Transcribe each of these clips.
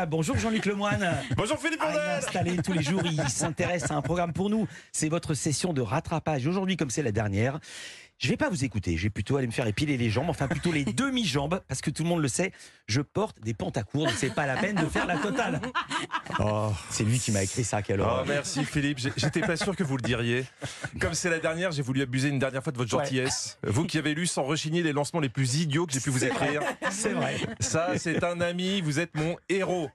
Ah, bonjour Jean-Luc Lemoine. Bonjour Philippe il est Vandel installé tous les jours, il s'intéresse à un programme pour nous. C'est votre session de rattrapage. Aujourd'hui, comme c'est la dernière, je vais pas vous écouter. Je vais plutôt aller me faire épiler les jambes, enfin plutôt les demi-jambes, parce que tout le monde le sait, je porte des pantacours, donc c'est pas la peine de faire la totale. Oh, C'est lui qui m'a écrit ça, quelle oh, horreur. merci Philippe, j'étais pas sûr que vous le diriez. Comme c'est la dernière, j'ai voulu abuser une dernière fois de votre Ouais. gentillesse. Vous qui avez lu sans rechigner les lancements les plus idiots que j'ai pu vous écrire. C'est vrai. Ça, c'est un ami, vous êtes mon héros.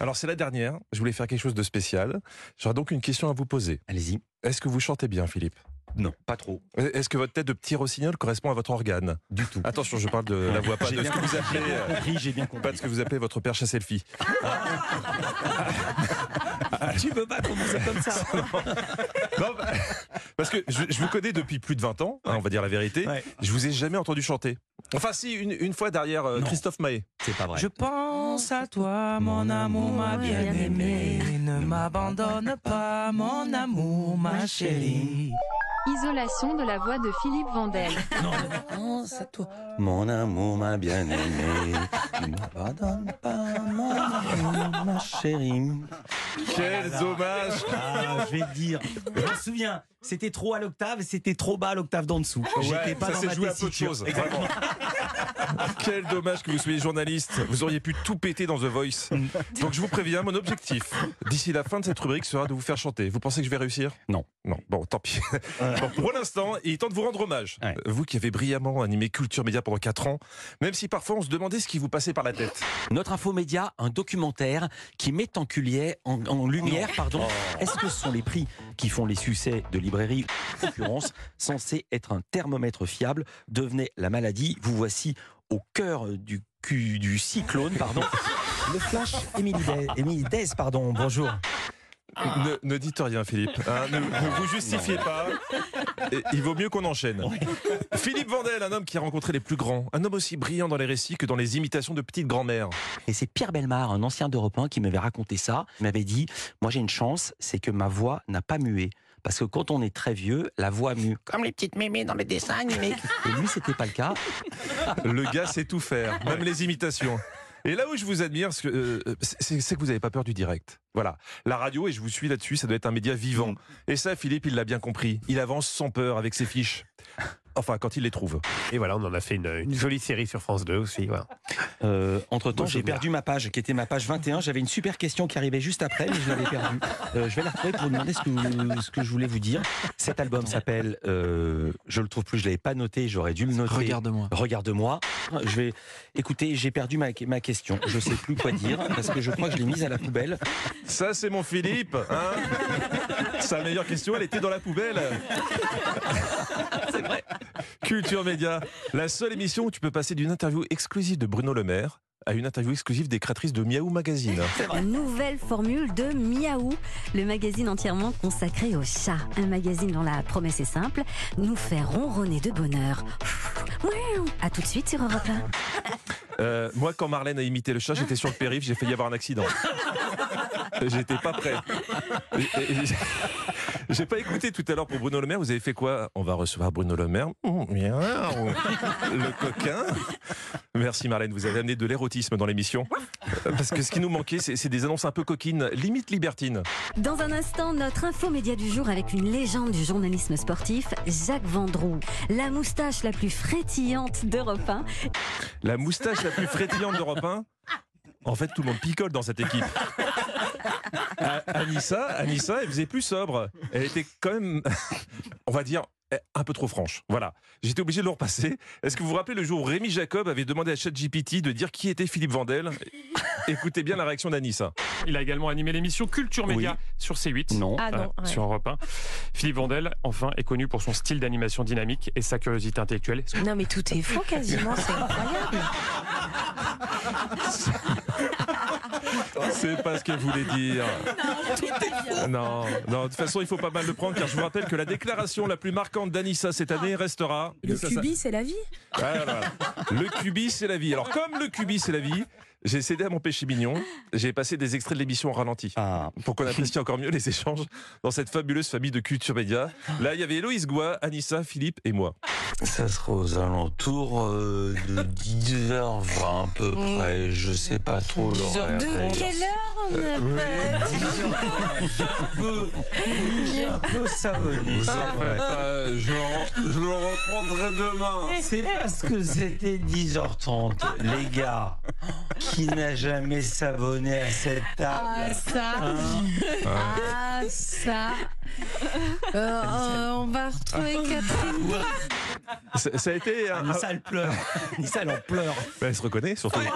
Alors c'est la dernière, je voulais faire quelque chose de spécial. J'aurais donc une question à vous poser. Allez-y. Est-ce que vous chantez bien Philippe? Non, pas trop. Est-ce que votre tête de petit rossignol correspond à votre organe? Du tout. Attention, je parle de la voix, pas de ce que vous appelez... J'ai bien euh, compris, j'ai bien Pas de ce que vous appelez votre perche à selfie. Tu peux pas commencer comme ça. Non, bah, parce que je, je vous connais depuis plus de 20 ans, hein, on va dire la vérité. Ouais. Je vous ai jamais entendu chanter. Enfin, si, une, une fois derrière euh. Christophe Maé. C'est pas vrai. Je pense à toi, mon amour, ma bien-aimée. Ne m'abandonne pas, mon amour, ma chérie. Isolation de la voix de Philippe Vandel. Je pense à toi. Mon amour, ma bien-aimée, tu ne m'abandonnes pas, mon amour, ma chérie. Quels hommages Ah, je vais te dire. Je me souviens, c'était trop à l'octave c'était trop bas à l'octave d'en dessous. J'étais pas ça s'est joué à peu de choses. Exactement. Quel dommage que vous soyez journaliste. Vous auriez pu tout péter dans The Voice. Donc je vous préviens, mon objectif, d'ici la fin de cette rubrique, sera de vous faire chanter. Vous pensez que je vais réussir? Non. Non, bon, tant pis. Bon, pour l'instant, il est temps de vous rendre hommage. Ouais. Vous qui avez brillamment animé Culture Média pendant 4 ans, même si parfois on se demandait ce qui vous passait par la tête. Notre infomédia, un documentaire qui met en, culier- en, en lumière, pardon, est-ce que ce sont les prix qui font les succès de librairie En l'occurrence, censé être un thermomètre fiable, devenait la maladie. Vous voici au cœur du, cul- du cyclone, pardon. Le flash, Émilie Dez, pardon, bonjour. Ne, ne dites rien, Philippe. hein, ne, ne vous justifiez pas. Et il vaut mieux qu'on enchaîne. Philippe Vandel, un homme qui a rencontré les plus grands, un homme aussi brillant dans les récits que dans les imitations de petites grand-mères. Et c'est Pierre Belmar, un ancien d'Europe 1, qui m'avait raconté ça. Il m'avait dit, moi j'ai une chance, c'est que ma voix n'a pas mué. Parce que quand on est très vieux, la voix mue. Comme les petites mémés dans les dessins animés. Et lui, c'était pas le cas. Le gars sait tout faire, même les imitations. Et là où je vous admire, c'est que, euh, c'est que vous n'avez pas peur du direct. Voilà. La radio, et je vous suis là-dessus, ça doit être un média vivant. Et ça, Philippe, il l'a bien compris. Il avance sans peur avec ses fiches. Enfin, quand il les trouve. Et voilà, on en a fait une, une jolie série sur France 2 aussi. Voilà. Euh, entre temps, Bon j'ai perdu ma page, qui était ma page 21. J'avais une super question qui arrivait juste après, mais je l'avais perdue. Euh, je vais la retrouver pour vous demander ce que, ce que je voulais vous dire. Cet album s'appelle, euh, je le trouve plus, je l'avais pas noté, j'aurais dû le noter. Regarde-moi. Regarde-moi. Je vais, écoutez, j'ai perdu ma, ma question. Je sais plus quoi dire parce que je crois que je l'ai mise à la poubelle. Ça, c'est mon Philippe. Hein Sa meilleure question, elle était dans la poubelle. C'est vrai. Culture Média, la seule émission où tu peux passer d'une interview exclusive de Bruno Le Maire à une interview exclusive des créatrices de Miaou Magazine. Nouvelle formule de Miaou, le magazine entièrement consacré aux chats. Un magazine dont la promesse est simple, nous faire ronronner de bonheur. Miaou. À tout de suite sur Europe 1. Euh, moi, quand Marlène a imité le chat, j'étais sur le périph', j'ai failli avoir un accident. J'étais pas prêt. J'ai pas écouté tout à l'heure pour Bruno Le Maire. Vous avez fait quoi? On va recevoir Bruno Le Maire. Miaou. Le coquin. Merci Marlène, vous avez amené de l'érotisme dans l'émission. Euh, Parce que ce qui nous manquait, c'est des annonces un peu coquines, limite libertines. Dans un instant, notre infomédia du jour avec une légende du journalisme sportif, Jacques Vendroux. La moustache la plus frétillante d'Europe 1. La moustache la plus frétillante d'Europe 1 En fait, tout le monde picole dans cette équipe. Anissa, Anissa, elle faisait plus sobre. Elle était quand même, on va dire, un peu trop franche. Voilà. J'étais obligé de le repasser. Est-ce que vous vous rappelez le jour où Rémi Jacob avait demandé à ChatGPT de dire qui était Philippe Vandel? Écoutez bien la réaction d'Anissa. Il a également animé l'émission Culture Média Oui. sur C8. Non. Ah non, ouais. Sur Europe 1. Philippe Vandel, enfin, est connu pour son style d'animation dynamique et sa curiosité intellectuelle. Non mais tout est faux quasiment, c'est incroyable. C'est pas ce qu'elle voulait dire. Non, non, de toute façon, il faut pas mal le prendre car je vous rappelle que la déclaration la plus marquante d'Anissa cette année restera. Le cubi, c'est la vie voilà. Le cubi, c'est la vie. Alors, comme le cubi, c'est la vie, J'ai cédé à mon péché mignon. J'ai passé des extraits de l'émission en ralenti. Ah, Pour qu'on apprécie encore mieux les échanges dans cette fabuleuse famille de culture média. Là, il y avait Héloïse Goua, Anissa, Philippe et moi. Ça sera aux alentours euh, de 10h20 à peu près. Je sais pas trop l'horaire. De quelle heure on appelle J'ai un peu savonné, c'est vrai. Euh, je, je le reprendrai demain. C'est parce que c'était 10h30. Les gars, qui n'a jamais savonné à cette Ah, table ça. Ah, ça. Euh, euh, on va retrouver Catherine. Ça, ça a été un. Nissa, elle pleure. Nissa, elle en pleure. Bah, elle se reconnaît surtout.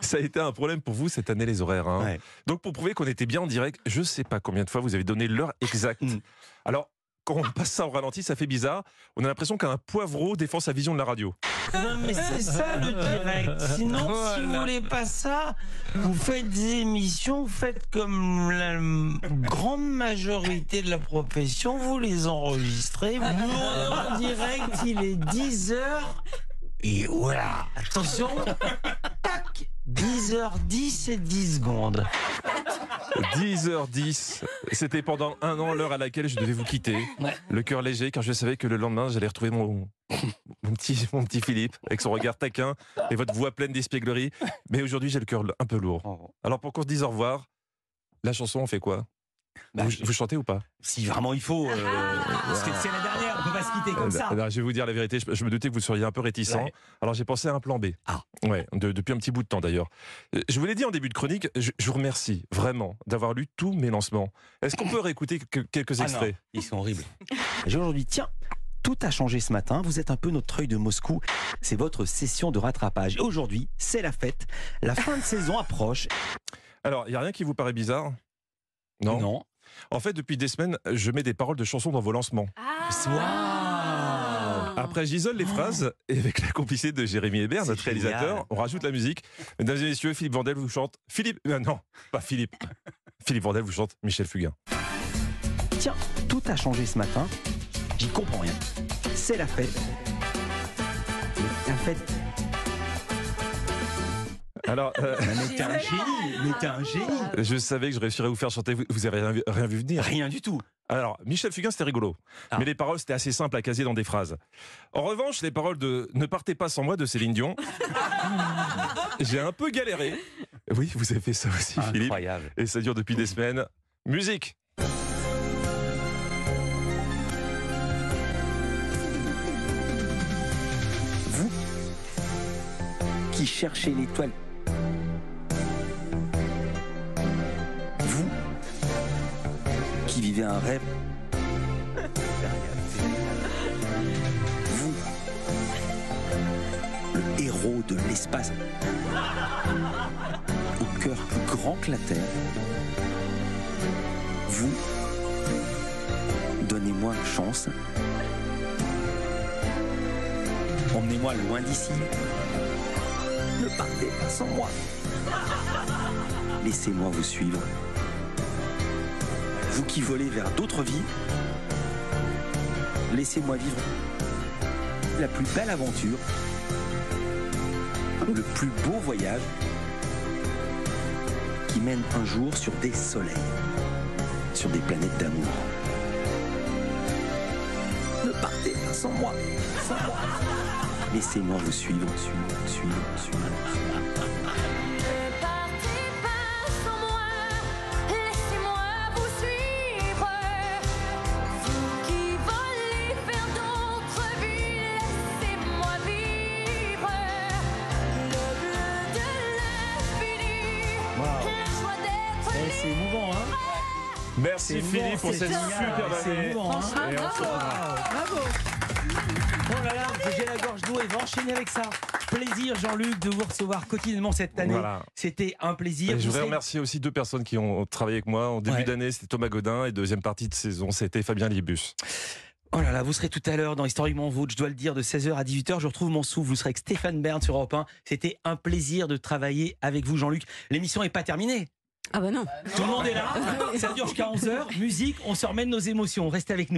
Ça a été un problème pour vous cette année les horaires. hein. Ouais. Donc pour prouver qu'on était bien en direct, je sais pas combien de fois vous avez donné l'heure exacte. Mm. Alors quand on passe ça au ralenti, ça fait bizarre. On a l'impression qu'un poivreau défend sa vision de la radio. Non, mais c'est ça le direct. Sinon, si vous voulez pas ça, vous faites des émissions, vous faites comme la grande majorité de la profession, vous les enregistrez. On est en direct, il est 10 heures. Et voilà, attention, tac, 10h10 et 10 secondes. 10h10, c'était pendant un an l'heure à laquelle je devais vous quitter. Le cœur léger car je savais que le lendemain j'allais retrouver mon, mon, petit, mon petit Philippe avec son regard taquin et votre voix pleine d'espièglerie. Mais aujourd'hui j'ai le cœur un peu lourd. Alors pour qu'on se dise au revoir, la chanson on fait quoi? Bah, vous, vous chantez ou pas? Si vraiment il faut. euh, parce que c'est la dernière, on peut pas se quitter comme ça. Euh, non, je vais vous dire la vérité, je, je me doutais que vous seriez un peu réticent. Ouais. Alors j'ai pensé à un plan B. Ah. Ouais, de- depuis un petit bout de temps d'ailleurs. Euh, Je vous l'ai dit en début de chronique, je, je vous remercie vraiment d'avoir lu tous mes lancements. Est-ce qu'on peut réécouter que- quelques Ah non, extraits ils sont horribles. J'ai aujourd'hui, tiens, tout a changé ce matin. Vous êtes un peu notre œil de Moscou. C'est votre session de rattrapage. Et aujourd'hui, c'est la fête. La fin de saison approche. Alors, il n'y a rien qui vous paraît bizarre? Non. Non. En fait, depuis des semaines, je mets des paroles de chansons dans vos lancements. Waouh Après, j'isole les phrases et avec la complicité de Jérémy Hébert, notre réalisateur, on rajoute la musique. Mesdames et messieurs, Philippe Vandel vous chante. Philippe. euh, non, pas Philippe. Philippe Vandel vous chante Michel Fugain. Tiens, tout a changé ce matin. J'y comprends rien. C'est la fête. La fête. Alors, euh, Mais t'es un génie. Mais t'es un génie. je savais que je réussirais à vous faire chanter. Vous, vous avez rien, vu- rien vu venir. Rien du tout. Alors, Michel Fugain, c'était rigolo. Ah. Mais les paroles, c'était assez simple à caser dans des phrases. En revanche, les paroles de Ne partez pas sans moi de Céline Dion, j'ai un peu galéré. Oui, vous avez fait ça aussi, Philippe. Incroyable. Et ça dure depuis des semaines. Musique Vous qui cherchez l'étoile. Qui vivez un rêve. Vous, le héros de l'espace. Au cœur plus grand que la Terre. Vous, donnez-moi une chance. Emmenez-moi loin d'ici. Ne partez pas sans moi. Laissez-moi vous suivre. Vous qui volez vers d'autres vies, laissez-moi vivre la plus belle aventure, le plus beau voyage qui mène un jour sur des soleils, sur des planètes d'amour. Ne partez pas sans moi. Sans moi. Laissez-moi vous suivre, suivre, suivre, Eh, c'est émouvant, hein Merci Philippe pour cette génial, superbe c'est année. émouvant, hein. Et on se revoit. Oh là là, j'ai la gorge nouée, va enchaîner avec ça. Plaisir Jean-Luc de vous recevoir quotidiennement cette année. Voilà. C'était un plaisir. Et je voudrais remercier aussi deux personnes qui ont travaillé avec moi. En début Ouais. d'année, c'était Thomas Godin et deuxième partie de saison, c'était Fabien Libus. Oh là là, vous serez tout à l'heure dans Historiquement Vôtre, je dois le dire, de 16h à 18h. Je retrouve mon souffle. Vous serez avec Stéphane Bern sur Europe 1. C'était un plaisir de travailler avec vous, Jean-Luc. L'émission n'est pas terminée. Ah bah non. Tout le monde est là. Ça dure jusqu'à 11h. Musique, on se remet de nos émotions. Restez avec nous.